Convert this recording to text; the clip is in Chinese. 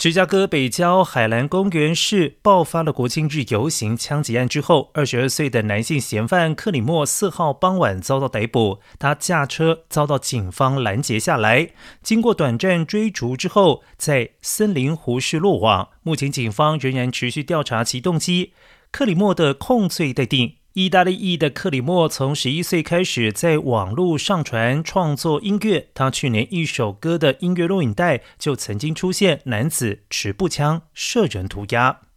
芝加哥北郊海兰公园市爆发了国庆日游行枪击案之后，二十二岁的男性嫌犯克里莫四号傍晚遭到逮捕。他驾车遭到警方拦截下来，经过短暂追逐之后，在森林湖市落网。目前警方仍然持续调查其动机。克里莫的控罪待定。意大利裔的克里莫从十一岁开始在网络上传创作音乐。他去年一首歌的音乐录影带就曾经出现男子持步枪射人涂鸦。